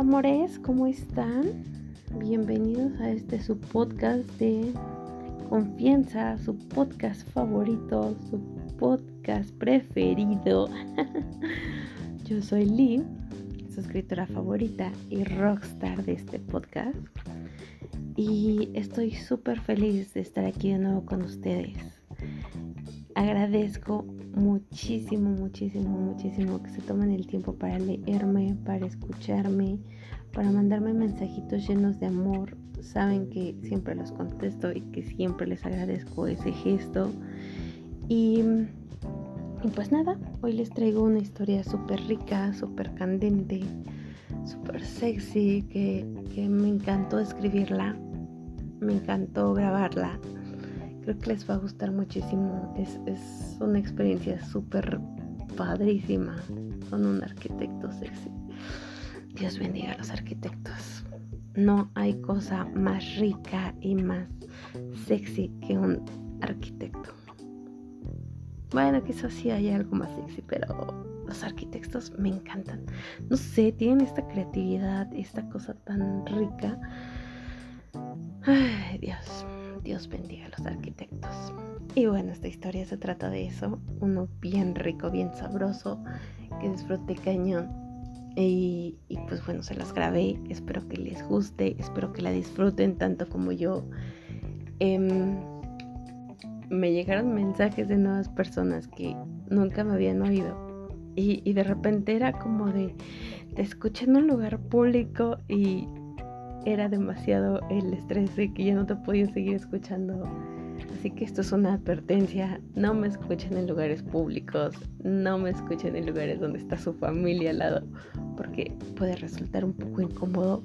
amores, ¿cómo están? Bienvenidos a este su podcast de confianza, su podcast favorito, su podcast preferido. Yo soy Lee, su escritora favorita y rockstar de este podcast. Y estoy súper feliz de estar aquí de nuevo con ustedes. Agradezco muchísimo, muchísimo, muchísimo que se tomen el tiempo para leerme, para escucharme, para mandarme mensajitos llenos de amor. Saben que siempre los contesto y que siempre les agradezco ese gesto. Y, pues nada, hoy les traigo una historia súper rica, súper candente, súper sexy, que, que me encantó escribirla, me encantó grabarla Creo que les va a gustar muchísimo. Es, una experiencia súper padrísima con un arquitecto sexy. Dios bendiga a los arquitectos. No hay cosa más rica y más sexy que un arquitecto. Bueno, quizás sí hay algo más sexy, pero los arquitectos me encantan. No sé, tienen esta creatividad, esta cosa tan rica. Ay, Dios. Dios bendiga a los arquitectos. Y bueno, esta historia se trata de eso, uno bien rico, bien sabroso, que disfrute cañón. Y, pues bueno, se las grabé, espero que les guste, espero que la disfruten tanto como yo. Em, me llegaron mensajes de nuevas personas que nunca me habían oído. Y, y de repente era como de, te escuché en un lugar público y era demasiado el estrés de que ya no te podía seguir escuchando. Así que esto es una advertencia, no me escuchen en lugares públicos, no me escuchen en lugares donde está su familia al lado, porque puede resultar un poco incómodo.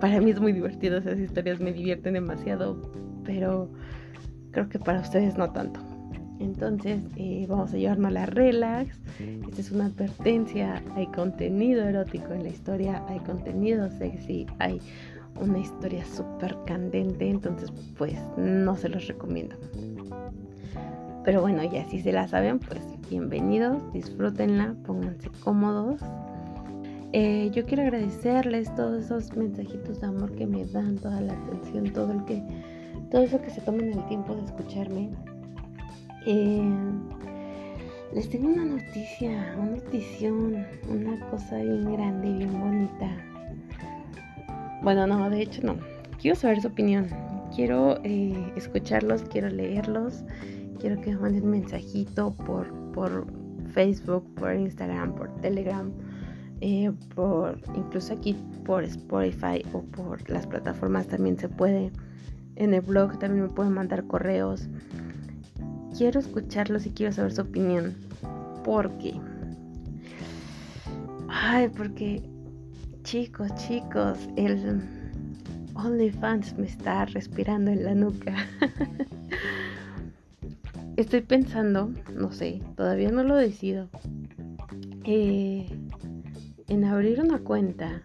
Para mí es muy divertido, esas historias me divierten demasiado, pero creo que para ustedes no tanto. Entonces eh, vamos a llevarnos la relax. Esta es una advertencia. Hay contenido erótico en la historia, hay contenido sexy, hay una historia súper candente, entonces pues no se los recomiendo. Pero bueno, ya si se la saben, pues bienvenidos, disfrútenla, pónganse cómodos. Eh, yo quiero agradecerles todos esos mensajitos de amor que me dan, toda la atención, todo el que, todo eso que se tomen el tiempo de escucharme. Eh, les tengo una noticia, una notición, una cosa bien grande, bien bonita. Bueno, no, de hecho no. Quiero saber su opinión. Quiero eh, escucharlos, quiero leerlos. Quiero que me manden mensajito por, por Facebook, por Instagram, por Telegram, eh, por incluso aquí por Spotify o por las plataformas también se puede. En el blog también me pueden mandar correos. Quiero escucharlos y quiero saber su opinión. ¿Por qué? Ay, porque Chicos, chicos, el OnlyFans me está respirando en la nuca. Estoy pensando, no sé, todavía no lo decido, eh, en abrir una cuenta,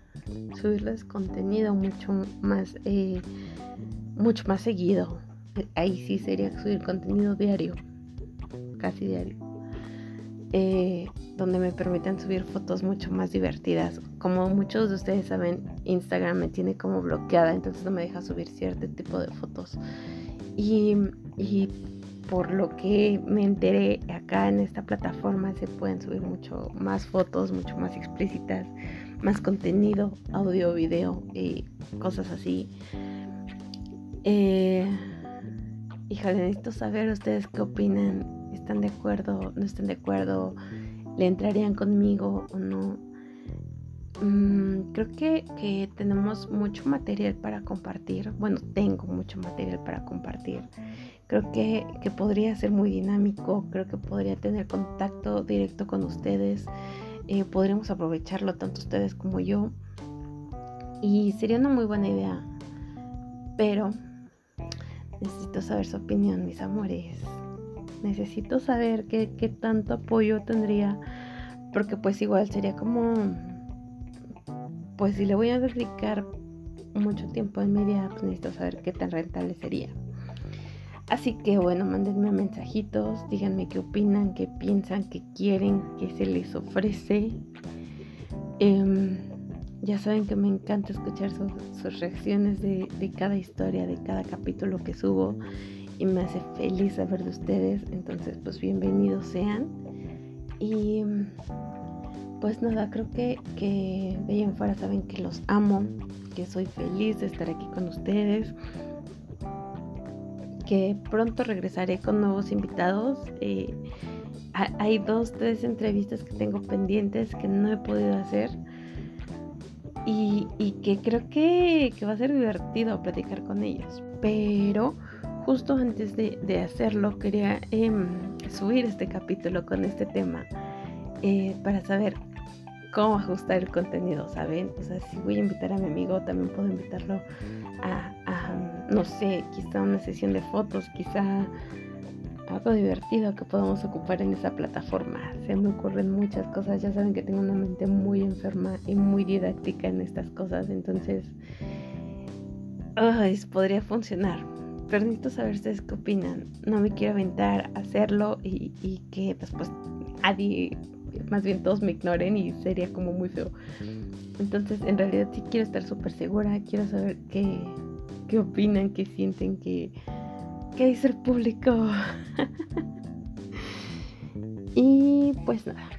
subirles contenido mucho más, eh, mucho más seguido. Ahí sí sería subir contenido diario, casi diario. Eh, donde me permitan subir fotos mucho más divertidas. Como muchos de ustedes saben, Instagram me tiene como bloqueada, entonces no me deja subir cierto tipo de fotos. Y, y por lo que me enteré acá en esta plataforma se pueden subir mucho más fotos, mucho más explícitas, más contenido, audio, video y cosas así. Eh, híjole, necesito saber ustedes qué opinan están de acuerdo, no están de acuerdo, le entrarían conmigo o no. Mm, creo que, que, tenemos mucho material para compartir. Bueno, tengo mucho material para compartir. Creo que, que, podría ser muy dinámico, creo que podría tener contacto directo con ustedes. Eh, podríamos aprovecharlo tanto ustedes como yo. Y sería una muy buena idea. Pero necesito saber su opinión, mis amores necesito saber qué, tanto apoyo tendría, porque pues igual sería como, pues si le voy a dedicar mucho tiempo en media, pues necesito saber qué tan rentable sería. Así que bueno, mándenme mensajitos, díganme qué opinan, qué piensan, qué quieren, qué se les ofrece. Em, Ya saben que me encanta escuchar sus, reacciones de, cada historia, de cada capítulo que subo y me hace feliz saber de ustedes. Entonces, pues bienvenidos sean. Y pues nada, creo que, que de ahí en fuera saben que los amo, que soy feliz de estar aquí con ustedes, que pronto regresaré con nuevos invitados. Eh, hay dos, tres entrevistas que tengo pendientes que no he podido hacer y, que creo que, va a ser divertido platicar con ellos. Pero justo antes de, hacerlo quería em, subir este capítulo con este tema eh, para saber cómo ajustar el contenido, ¿saben? O sea, si voy a invitar a mi amigo, también puedo invitarlo a, a no sé, quizá una sesión de fotos, quizá algo divertido que podamos ocupar en esa plataforma. Se me ocurren muchas cosas, ya saben que tengo una mente muy enferma y muy didáctica en estas cosas, entonces podría funcionar. Pero necesito saber ustedes qué opinan. No me quiero aventar a hacerlo y, que después nadie, más bien todos me ignoren y sería como muy feo. Entonces, en realidad sí quiero estar súper segura, quiero saber qué, qué opinan, qué sienten, que ¿Qué dice el público? y pues nada,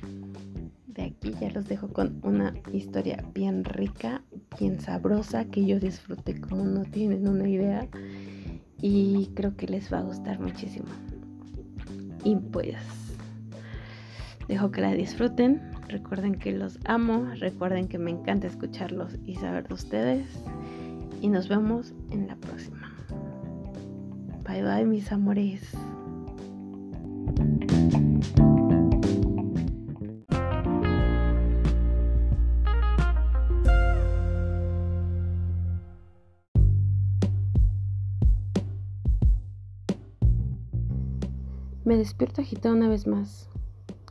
de aquí ya los dejo con una historia bien rica, bien sabrosa, que yo disfruté como no tienen una idea. Y creo que les va a gustar muchísimo. Y pues, dejo que la disfruten. Recuerden que los amo, recuerden que me encanta escucharlos y saber de ustedes. Y nos vemos en la próxima. Bye bye mis amores. Me despierto agitada una vez más.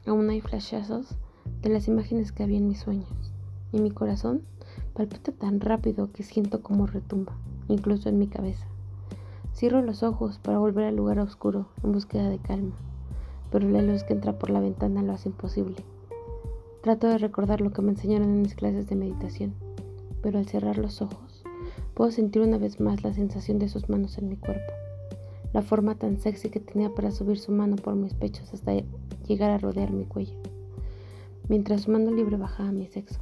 Aún hay flashazos de las imágenes que había en mis sueños. Y mi corazón palpita tan rápido que siento como retumba, incluso en mi cabeza. Cierro los ojos para volver al lugar oscuro en búsqueda de calma, pero la luz que entra por la ventana lo hace imposible. Trato de recordar lo que me enseñaron en mis clases de meditación, pero al cerrar los ojos puedo sentir una vez más la sensación de sus manos en mi cuerpo, la forma tan sexy que tenía para subir su mano por mis pechos hasta llegar a rodear mi cuello. Mientras su mano libre bajaba mi sexo,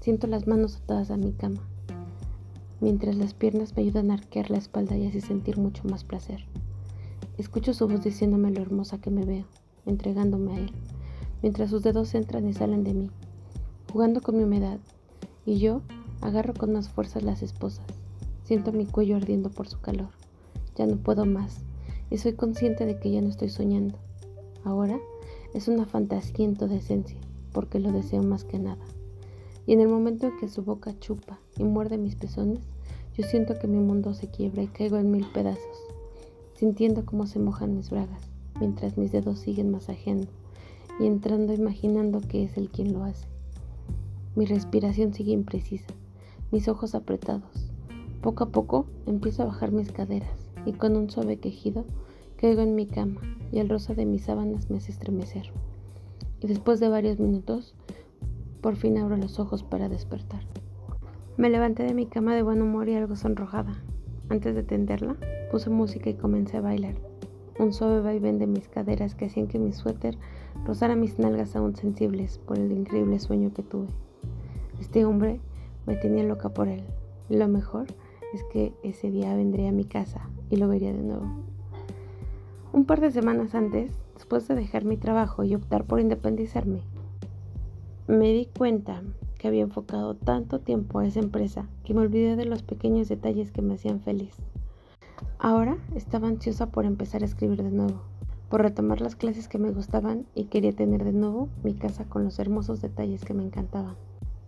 siento las manos atadas a mi cama, mientras las piernas me ayudan a arquear la espalda y así sentir mucho más placer. Escucho su voz diciéndome lo hermosa que me veo, entregándome a él, mientras sus dedos entran y salen de mí, jugando con mi humedad, y yo agarro con más fuerza las esposas. Siento mi cuello ardiendo por su calor. Ya no puedo más, y soy consciente de que ya no estoy soñando. Ahora es una fantasía en toda esencia, porque lo deseo más que nada. Y en el momento en que su boca chupa y muerde mis pezones, yo siento que mi mundo se quiebra y caigo en mil pedazos, sintiendo cómo se mojan mis bragas, mientras mis dedos siguen masajeando y entrando imaginando que es él quien lo hace. Mi respiración sigue imprecisa, mis ojos apretados. Poco a poco empiezo a bajar mis caderas y con un suave quejido caigo en mi cama y el rosa de mis sábanas me hace estremecer. Y después de varios minutos, por fin abro los ojos para despertar. Me levanté de mi cama de buen humor y algo sonrojada. Antes de tenderla, puse música y comencé a bailar. Un suave vaivén de mis caderas que hacían que mi suéter rozara mis nalgas aún sensibles por el increíble sueño que tuve. Este hombre me tenía loca por él. Lo mejor es que ese día vendría a mi casa y lo vería de nuevo. Un par de semanas antes, después de dejar mi trabajo y optar por independizarme, me di cuenta que había enfocado tanto tiempo a esa empresa que me olvidé de los pequeños detalles que me hacían feliz. Ahora estaba ansiosa por empezar a escribir de nuevo, por retomar las clases que me gustaban y quería tener de nuevo mi casa con los hermosos detalles que me encantaban.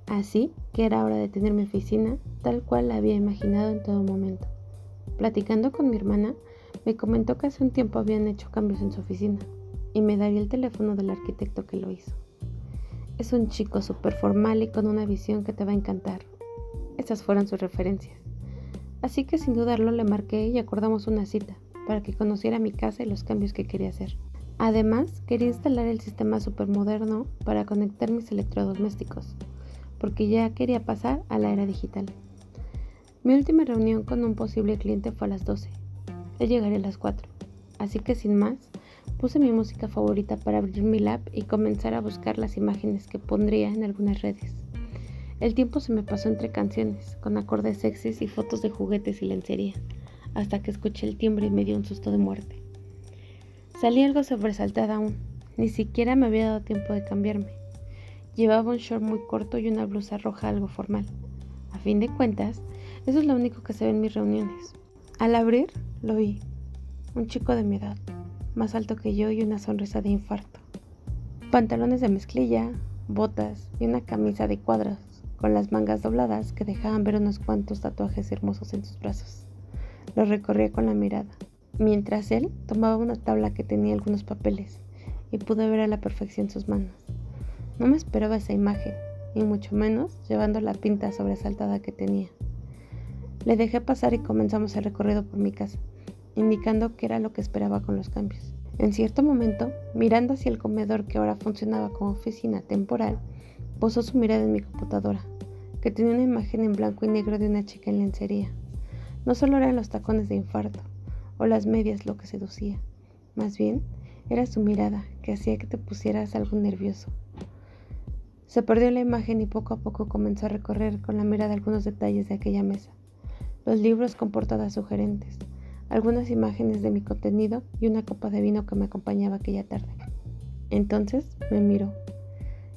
Así que era hora de tener mi oficina tal cual la había imaginado en todo momento. Platicando con mi hermana, me comentó que hace un tiempo habían hecho cambios en su oficina y me daría el teléfono del arquitecto que lo hizo. Es un chico súper formal y con una visión que te va a encantar. Esas fueron sus referencias. Así que sin dudarlo le marqué y acordamos una cita para que conociera mi casa y los cambios que quería hacer. Además, quería instalar el sistema súper moderno para conectar mis electrodomésticos, porque ya quería pasar a la era digital. Mi última reunión con un posible cliente fue a las 12. Él llegaría a las 4. Así que sin más, puse mi música favorita para abrir mi lab y comenzar a buscar las imágenes que pondría en algunas redes. El tiempo se me pasó entre canciones, con acordes sexys y fotos de juguetes y lencería, hasta que escuché el timbre y me dio un susto de muerte. Salí algo sobresaltada aún, ni siquiera me había dado tiempo de cambiarme. Llevaba un short muy corto y una blusa roja algo formal. A fin de cuentas, eso es lo único que se ve en mis reuniones. Al abrir, lo vi. Un chico de mi edad, más alto que yo y una sonrisa de infarto. Pantalones de mezclilla, botas y una camisa de cuadros con las mangas dobladas que dejaban ver unos cuantos tatuajes hermosos en sus brazos. Lo recorría con la mirada, mientras él tomaba una tabla que tenía algunos papeles y pude ver a la perfección sus manos. No me esperaba esa imagen, y mucho menos llevando la pinta sobresaltada que tenía. Le dejé pasar y comenzamos el recorrido por mi casa, indicando que era lo que esperaba con los cambios. En cierto momento, mirando hacia el comedor que ahora funcionaba como oficina temporal, posó su mirada en mi computadora, que tenía una imagen en blanco y negro de una chica en lencería. No solo eran los tacones de infarto o las medias lo que seducía, más bien era su mirada que hacía que te pusieras algo nervioso. Se perdió la imagen y poco a poco comenzó a recorrer con la mirada algunos detalles de aquella mesa. Los libros con portadas sugerentes, algunas imágenes de mi contenido y una copa de vino que me acompañaba aquella tarde. Entonces me miró.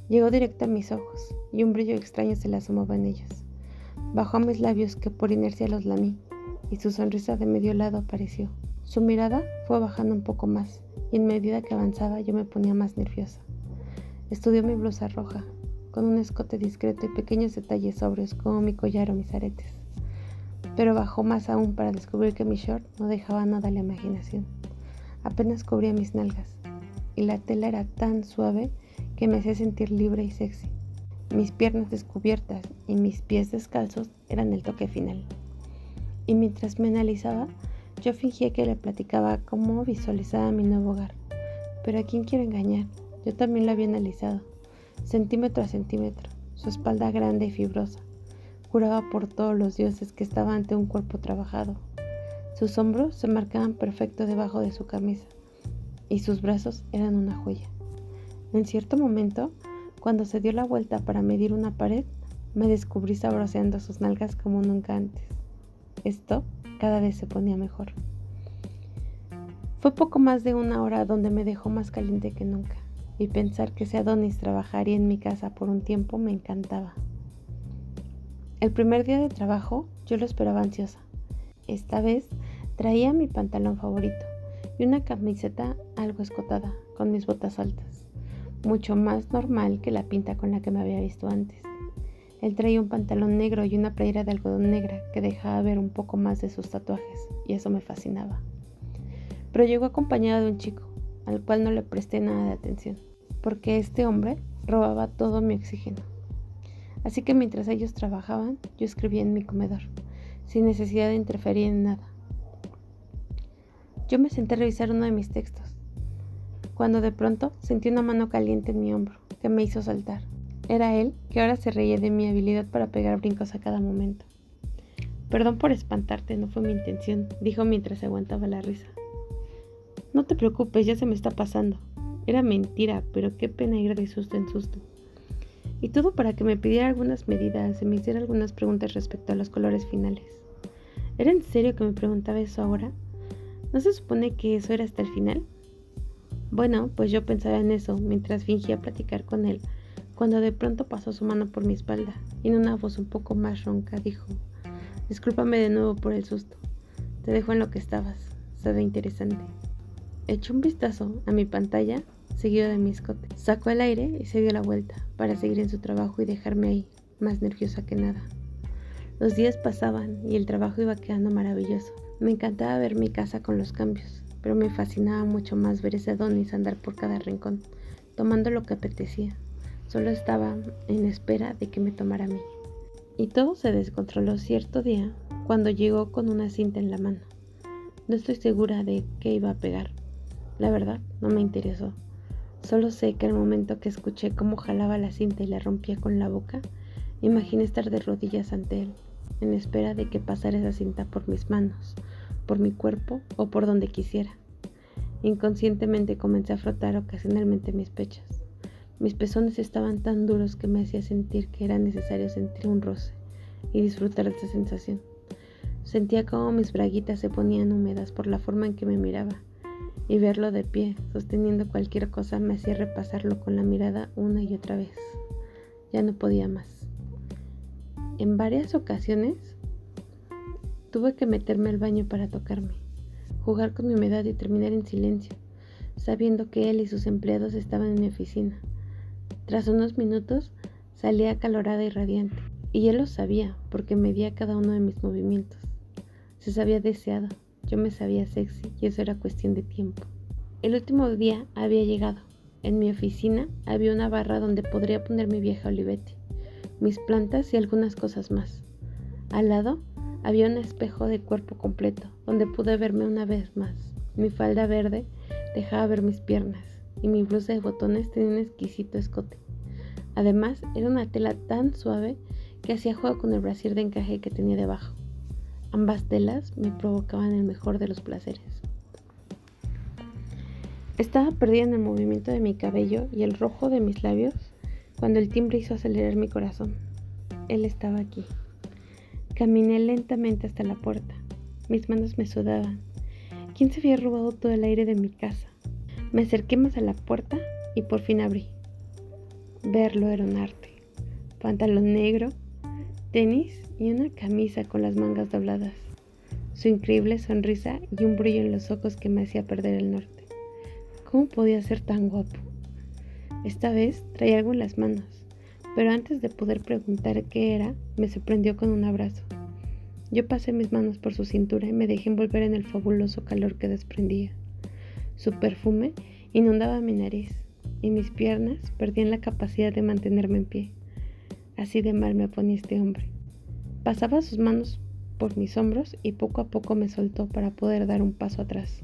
Llegó directo a mis ojos y un brillo extraño se le asomaba en ellos. Bajó a mis labios que por inercia los lamí y su sonrisa de medio lado apareció. Su mirada fue bajando un poco más y en medida que avanzaba yo me ponía más nerviosa. Estudió mi blusa roja, con un escote discreto y pequeños detalles sobrios como mi collar o mis aretes. Pero bajó más aún para descubrir que mi short no dejaba nada a la imaginación. Apenas cubría mis nalgas y la tela era tan suave que me hacía sentir libre y sexy. Mis piernas descubiertas y mis pies descalzos eran el toque final. Y mientras me analizaba, yo fingía que le platicaba cómo visualizaba mi nuevo hogar. Pero a quién quiero engañar, yo también lo había analizado centímetro a centímetro, su espalda grande y fibrosa. Juraba por todos los dioses que estaba ante un cuerpo trabajado. Sus hombros se marcaban perfecto debajo de su camisa y sus brazos eran una joya. En cierto momento, cuando se dio la vuelta para medir una pared, me descubrí sabroseando sus nalgas como nunca antes. Esto cada vez se ponía mejor. Fue poco más de una hora donde me dejó más caliente que nunca y pensar que ese Adonis trabajaría en mi casa por un tiempo me encantaba. El primer día de trabajo yo lo esperaba ansiosa. Esta vez traía mi pantalón favorito y una camiseta algo escotada con mis botas altas, mucho más normal que la pinta con la que me había visto antes. Él traía un pantalón negro y una playera de algodón negra que dejaba ver un poco más de sus tatuajes y eso me fascinaba. Pero llegó acompañado de un chico, al cual no le presté nada de atención porque este hombre robaba todo mi oxígeno. Así que mientras ellos trabajaban, yo escribía en mi comedor, sin necesidad de interferir en nada. Yo me senté a revisar uno de mis textos, cuando de pronto sentí una mano caliente en mi hombro, que me hizo saltar. Era él, que ahora se reía de mi habilidad para pegar brincos a cada momento. Perdón por espantarte, no fue mi intención, dijo mientras aguantaba la risa. No te preocupes, ya se me está pasando. Era mentira, pero qué pena ir de susto en susto. Y todo para que me pidiera algunas medidas y me hiciera algunas preguntas respecto a los colores finales. ¿Era en serio que me preguntaba eso ahora? ¿No se supone que eso era hasta el final? Bueno, pues yo pensaba en eso mientras fingía platicar con él, cuando de pronto pasó su mano por mi espalda y en una voz un poco más ronca dijo, Discúlpame de nuevo por el susto. Te dejo en lo que estabas. Se ve interesante. Eché un vistazo a mi pantalla seguido de mi escote. Sacó el aire y se dio la vuelta para seguir en su trabajo y dejarme ahí, más nerviosa que nada. Los días pasaban y el trabajo iba quedando maravilloso. Me encantaba ver mi casa con los cambios, pero me fascinaba mucho más ver ese Adonis andar por cada rincón, tomando lo que apetecía. Solo estaba en espera de que me tomara a mí. Y todo se descontroló cierto día cuando llegó con una cinta en la mano. No estoy segura de qué iba a pegar. La verdad, no me interesó. Solo sé que al momento que escuché cómo jalaba la cinta y la rompía con la boca, Imaginé estar de rodillas ante él, en espera de que pasara esa cinta por mis manos, por mi cuerpo o por donde quisiera. Inconscientemente comencé a frotar ocasionalmente mis pechos. Mis pezones estaban tan duros que me hacía sentir que era necesario sentir un roce y disfrutar de esa sensación. Sentía como mis braguitas se ponían húmedas por la forma en que me miraba, y verlo de pie, sosteniendo cualquier cosa, me hacía repasarlo con la mirada una y otra vez. Ya no podía más. En varias ocasiones tuve que meterme al baño para tocarme, jugar con mi humedad y terminar en silencio, sabiendo que él y sus empleados estaban en mi oficina. Tras unos minutos salía acalorada y radiante, y él lo sabía porque medía cada uno de mis movimientos. Se sabía deseado, yo me sabía sexy y eso era cuestión de tiempo. El último día había llegado. En mi oficina había una barra donde podría poner mi vieja Olivetti, mis plantas y algunas cosas más. Al lado había un espejo de cuerpo completo donde pude verme una vez más. Mi falda verde dejaba ver mis piernas y mi blusa de botones tenía un exquisito escote. Además, era una tela tan suave que hacía juego con el brasier de encaje que tenía debajo. Ambas telas me provocaban el mejor de los placeres. Estaba perdida en el movimiento de mi cabello y el rojo de mis labios cuando el timbre hizo acelerar mi corazón. Él estaba aquí. Caminé lentamente hasta la puerta. Mis manos me sudaban. ¿Quién se había robado todo el aire de mi casa? Me acerqué más a la puerta y por fin abrí. Verlo era un arte. Pantalón negro, tenis y una camisa con las mangas dobladas, su increíble sonrisa y un brillo en los ojos que me hacía perder el norte. ¿Cómo podía ser tan guapo? Esta vez traía algo en las manos, pero antes de poder preguntar qué era, me sorprendió con un abrazo. Yo pasé mis manos por su cintura y me dejé envolver en el fabuloso calor que desprendía. Su perfume inundaba mi nariz y mis piernas perdían la capacidad de mantenerme en pie. Así de mal me ponía este hombre. Pasaba sus manos por mis hombros y poco a poco me soltó para poder dar un paso atrás.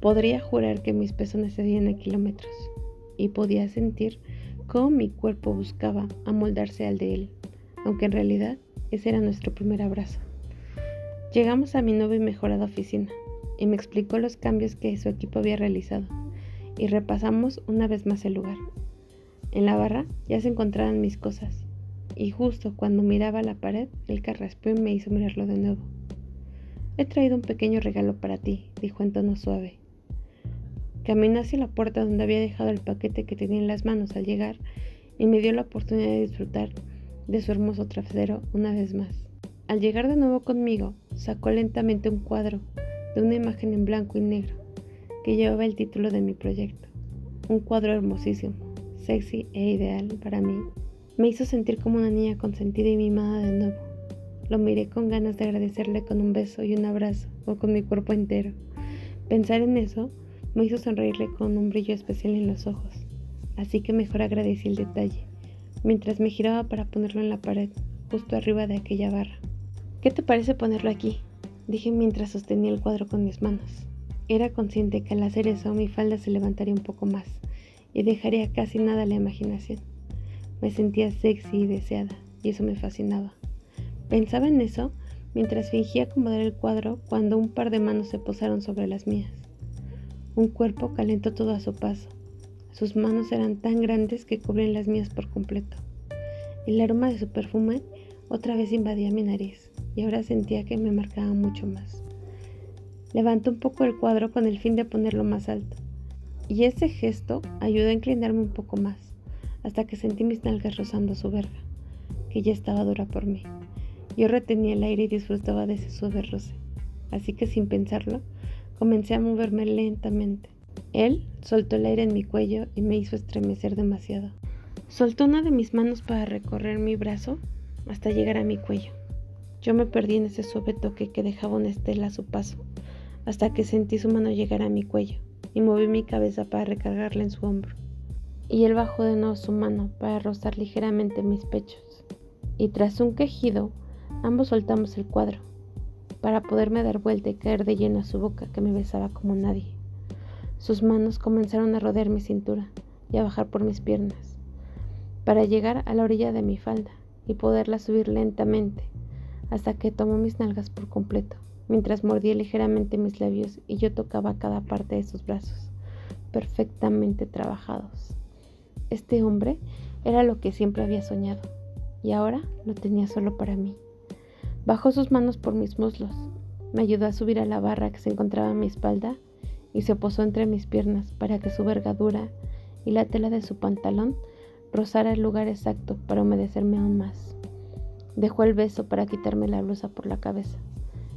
Podría jurar que mis pezones se a kilómetros y podía sentir cómo mi cuerpo buscaba amoldarse al de él, aunque en realidad ese era nuestro primer abrazo. Llegamos a mi nueva y mejorada oficina y me explicó los cambios que su equipo había realizado y repasamos una vez más el lugar. En la barra ya se encontraban mis cosas y justo cuando miraba la pared, el carraspeo me hizo mirarlo de nuevo. He traído un pequeño regalo para ti, dijo en tono suave. Caminó hacia la puerta donde había dejado el paquete que tenía en las manos al llegar y me dio la oportunidad de disfrutar de su hermoso trasero una vez más. Al llegar de nuevo conmigo, sacó lentamente un cuadro de una imagen en blanco y negro que llevaba el título de mi proyecto. Un cuadro hermosísimo, sexy e ideal para mí me hizo sentir como una niña consentida y mimada de nuevo. Lo miré con ganas de agradecerle con un beso y un abrazo o con mi cuerpo entero. Pensar en eso me hizo sonreírle con un brillo especial en los ojos, así que mejor agradecí el detalle, mientras me giraba para ponerlo en la pared, justo arriba de aquella barra. ¿Qué te parece ponerlo aquí? dije mientras sostenía el cuadro con mis manos. Era consciente que al hacer eso mi falda se levantaría un poco más y dejaría casi nada a la imaginación. Me sentía sexy y deseada, y eso me fascinaba. Pensaba en eso mientras fingía acomodar el cuadro cuando un par de manos se posaron sobre las mías. Un cuerpo calentó todo a su paso. Sus manos eran tan grandes que cubrían las mías por completo. El aroma de su perfume otra vez invadía mi nariz y ahora sentía que me marcaba mucho más. Levanté un poco el cuadro con el fin de ponerlo más alto, y ese gesto ayudó a inclinarme un poco más hasta que sentí mis nalgas rozando su verga, que ya estaba dura por mí. Yo retenía el aire y disfrutaba de ese suave roce, así que sin pensarlo, comencé a moverme lentamente. Él soltó el aire en mi cuello y me hizo estremecer demasiado. Soltó una de mis manos para recorrer mi brazo hasta llegar a mi cuello. Yo me perdí en ese suave toque que dejaba una estela a su paso, hasta que sentí su mano llegar a mi cuello y moví mi cabeza para recargarla en su hombro y él bajó de nuevo su mano para rozar ligeramente mis pechos. Y tras un quejido, ambos soltamos el cuadro, para poderme dar vuelta y caer de lleno a su boca que me besaba como nadie. Sus manos comenzaron a rodear mi cintura y a bajar por mis piernas, para llegar a la orilla de mi falda y poderla subir lentamente hasta que tomó mis nalgas por completo, mientras mordía ligeramente mis labios y yo tocaba cada parte de sus brazos, perfectamente trabajados. Este hombre era lo que siempre había soñado, y ahora lo tenía solo para mí. Bajó sus manos por mis muslos, me ayudó a subir a la barra que se encontraba a mi espalda y se posó entre mis piernas para que su vergadura y la tela de su pantalón rozara el lugar exacto para humedecerme aún más. Dejó el beso para quitarme la blusa por la cabeza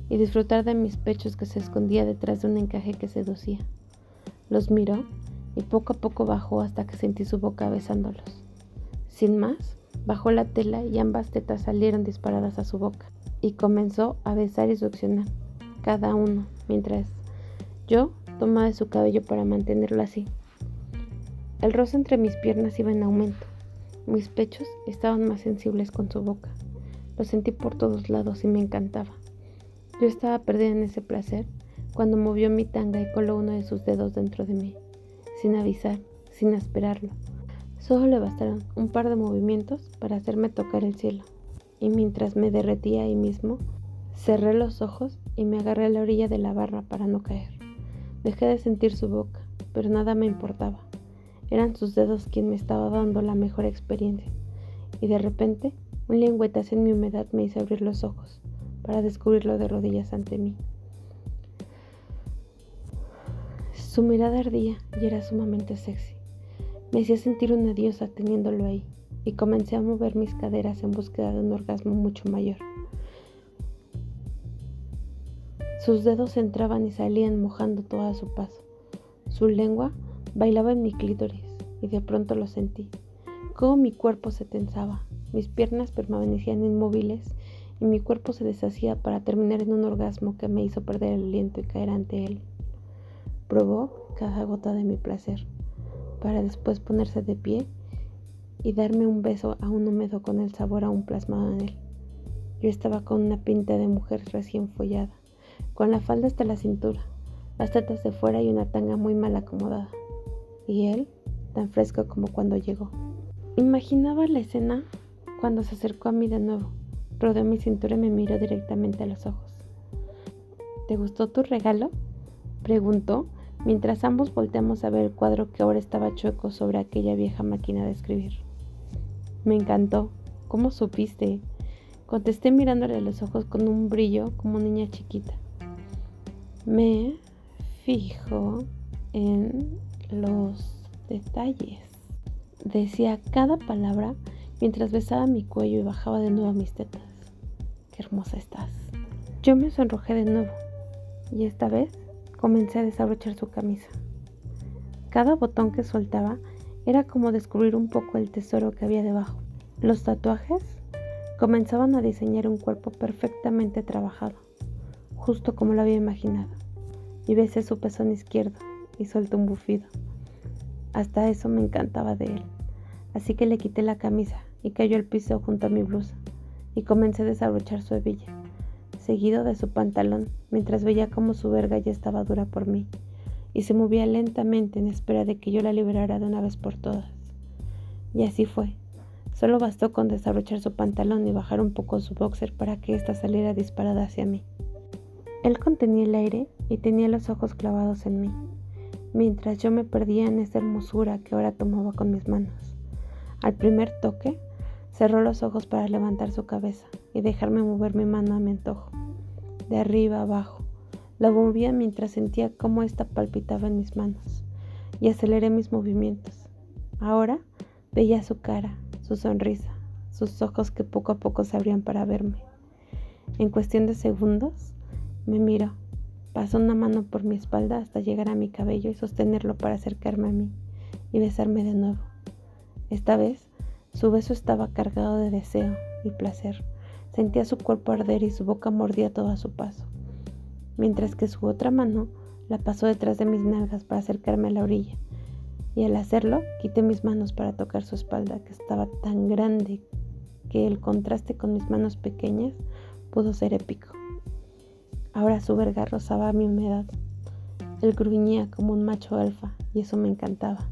y disfrutar de mis pechos que se escondía detrás de un encaje que seducía. Los miró y poco a poco bajó hasta que sentí su boca besándolos. Sin más, bajó la tela y ambas tetas salieron disparadas a su boca y comenzó a besar y succionar cada uno mientras yo tomaba su cabello para mantenerlo así. El roce entre mis piernas iba en aumento. Mis pechos estaban más sensibles con su boca. Lo sentí por todos lados y me encantaba. Yo estaba perdida en ese placer cuando movió mi tanga y coló uno de sus dedos dentro de mí, sin avisar, sin esperarlo. Solo le bastaron un par de movimientos para hacerme tocar el cielo. Y mientras me derretía ahí mismo, cerré los ojos y me agarré a la orilla de la barra para no caer. Dejé de sentir su boca, pero nada me importaba. Eran sus dedos quien me estaba dando la mejor experiencia. Y de repente, un lengüetazo en mi humedad me hizo abrir los ojos para descubrirlo de rodillas ante mí. Su mirada ardía y era sumamente sexy. Me hacía sentir una diosa teniéndolo ahí y comencé a mover mis caderas en búsqueda de un orgasmo mucho mayor. Sus dedos entraban y salían mojando todo a su paso. Su lengua bailaba en mi clítoris y de pronto lo sentí. Cómo mi cuerpo se tensaba, mis piernas permanecían inmóviles y mi cuerpo se deshacía para terminar en un orgasmo que me hizo perder el aliento y caer ante él. Probó cada gota de mi placer, para después ponerse de pie y darme un beso aún húmedo con el sabor aún plasmado en él. Yo estaba con una pinta de mujer recién follada con la falda hasta la cintura, las tetas de fuera y una tanga muy mal acomodada. Y él, tan fresco como cuando llegó. Imaginaba la escena cuando se acercó a mí de nuevo, rodeó mi cintura y me miró directamente a los ojos. ¿Te gustó tu regalo? Preguntó mientras ambos volteamos a ver el cuadro que ahora estaba chueco sobre aquella vieja máquina de escribir. Me encantó. ¿Cómo supiste? Contesté mirándole a los ojos con un brillo como niña chiquita. Me fijo en los detalles. Decía cada palabra mientras besaba mi cuello y bajaba de nuevo mis tetas. Qué hermosa estás. Yo me sonrojé de nuevo y esta vez comencé a desabrochar su camisa. Cada botón que soltaba era como descubrir un poco el tesoro que había debajo. Los tatuajes comenzaban a diseñar un cuerpo perfectamente trabajado justo como lo había imaginado, y besé su pezón izquierdo y soltó un bufido. Hasta eso me encantaba de él, así que le quité la camisa y cayó al piso junto a mi blusa, y comencé a desabrochar su hebilla, seguido de su pantalón, mientras veía cómo su verga ya estaba dura por mí, y se movía lentamente en espera de que yo la liberara de una vez por todas. Y así fue. Solo bastó con desabrochar su pantalón y bajar un poco su boxer para que ésta saliera disparada hacia mí. Él contenía el aire y tenía los ojos clavados en mí, mientras yo me perdía en esa hermosura que ahora tomaba con mis manos. Al primer toque, cerró los ojos para levantar su cabeza y dejarme mover mi mano a mi antojo, de arriba a abajo. La movía mientras sentía cómo ésta palpitaba en mis manos y aceleré mis movimientos. Ahora veía su cara, su sonrisa, sus ojos que poco a poco se abrían para verme. En cuestión de segundos, me miró. Pasó una mano por mi espalda hasta llegar a mi cabello y sostenerlo para acercarme a mí y besarme de nuevo. Esta vez, su beso estaba cargado de deseo y placer. Sentía su cuerpo arder y su boca mordía todo a su paso, mientras que su otra mano la pasó detrás de mis nalgas para acercarme a la orilla. Y al hacerlo, quité mis manos para tocar su espalda, que estaba tan grande que el contraste con mis manos pequeñas pudo ser épico. Ahora su verga rozaba mi humedad. Él gruñía como un macho alfa y eso me encantaba.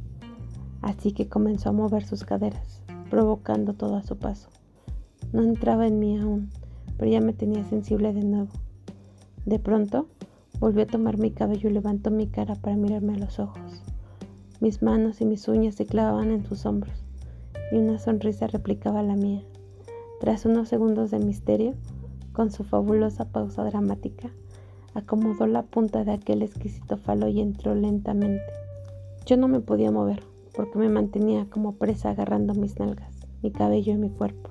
Así que comenzó a mover sus caderas, provocando todo a su paso. No entraba en mí aún, pero ya me tenía sensible de nuevo. De pronto, volvió a tomar mi cabello y levantó mi cara para mirarme a los ojos. Mis manos y mis uñas se clavaban en sus hombros y una sonrisa replicaba la mía. Tras unos segundos de misterio, con su fabulosa pausa dramática, acomodó la punta de aquel exquisito falo y entró lentamente. Yo no me podía mover porque me mantenía como presa agarrando mis nalgas, mi cabello y mi cuerpo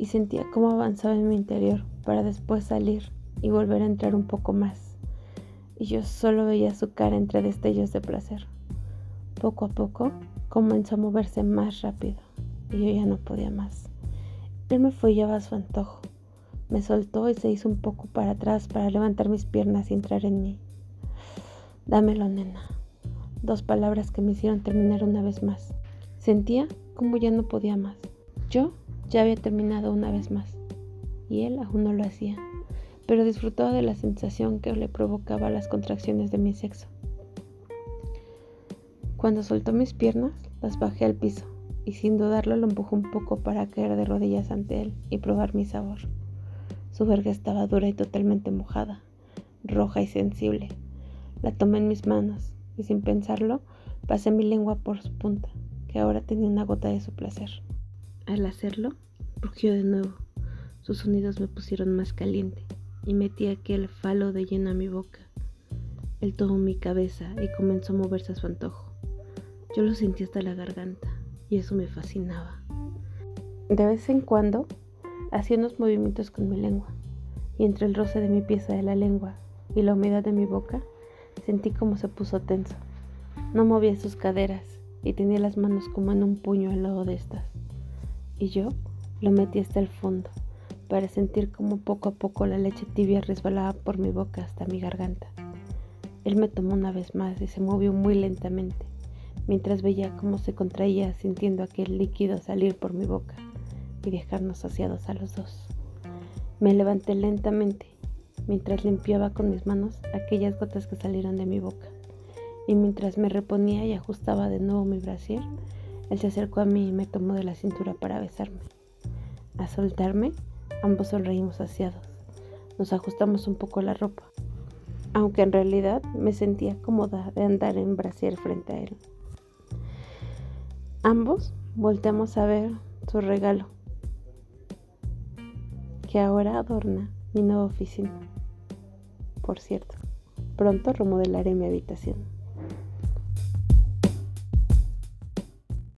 y sentía cómo avanzaba en mi interior para después salir y volver a entrar un poco más. Y yo solo veía su cara entre destellos de placer. Poco a poco comenzó a moverse más rápido y yo ya no podía más. Él me follaba a su antojo. Me soltó y se hizo un poco para atrás para levantar mis piernas y entrar en mí. Dámelo, nena. Dos palabras que me hicieron terminar una vez más. Sentía como ya no podía más. Yo ya había terminado una vez más, y él aún no lo hacía, pero disfrutaba de la sensación que le provocaba las contracciones de mi sexo. Cuando soltó mis piernas, las bajé al piso, y sin dudarlo lo empujó un poco para caer de rodillas ante él y probar mi sabor. Su verga estaba dura y totalmente mojada, roja y sensible. La tomé en mis manos y sin pensarlo pasé mi lengua por su punta, que ahora tenía una gota de su placer. Al hacerlo, rugió de nuevo. Sus sonidos me pusieron más caliente y metí aquel falo de lleno a mi boca. Él tomó mi cabeza y comenzó a moverse a su antojo. Yo lo sentí hasta la garganta y eso me fascinaba. De vez en cuando hacía unos movimientos con mi lengua y entre el roce de mi pieza de la lengua y la humedad de mi boca sentí como se puso tenso. No movía sus caderas y tenía las manos como en un puño al lado de estas y yo lo metí hasta el fondo para sentir como poco a poco la leche tibia resbalaba por mi boca hasta mi garganta. Él me tomó una vez más y se movió muy lentamente, mientras veía cómo se contraía sintiendo aquel líquido salir por mi boca y dejarnos saciados a los dos. Me levanté lentamente mientras limpiaba con mis manos aquellas gotas que salieron de mi boca, y mientras me reponía y ajustaba de nuevo mi brasier, él se acercó a mí y me tomó de la cintura para besarme. A soltarme, ambos sonreímos saciados. Nos ajustamos un poco la ropa, aunque en realidad me sentía cómoda de andar en brasier frente a él. Ambos volteamos a ver su regalo, que ahora adorna mi nueva oficina. Por cierto, pronto remodelaré mi habitación.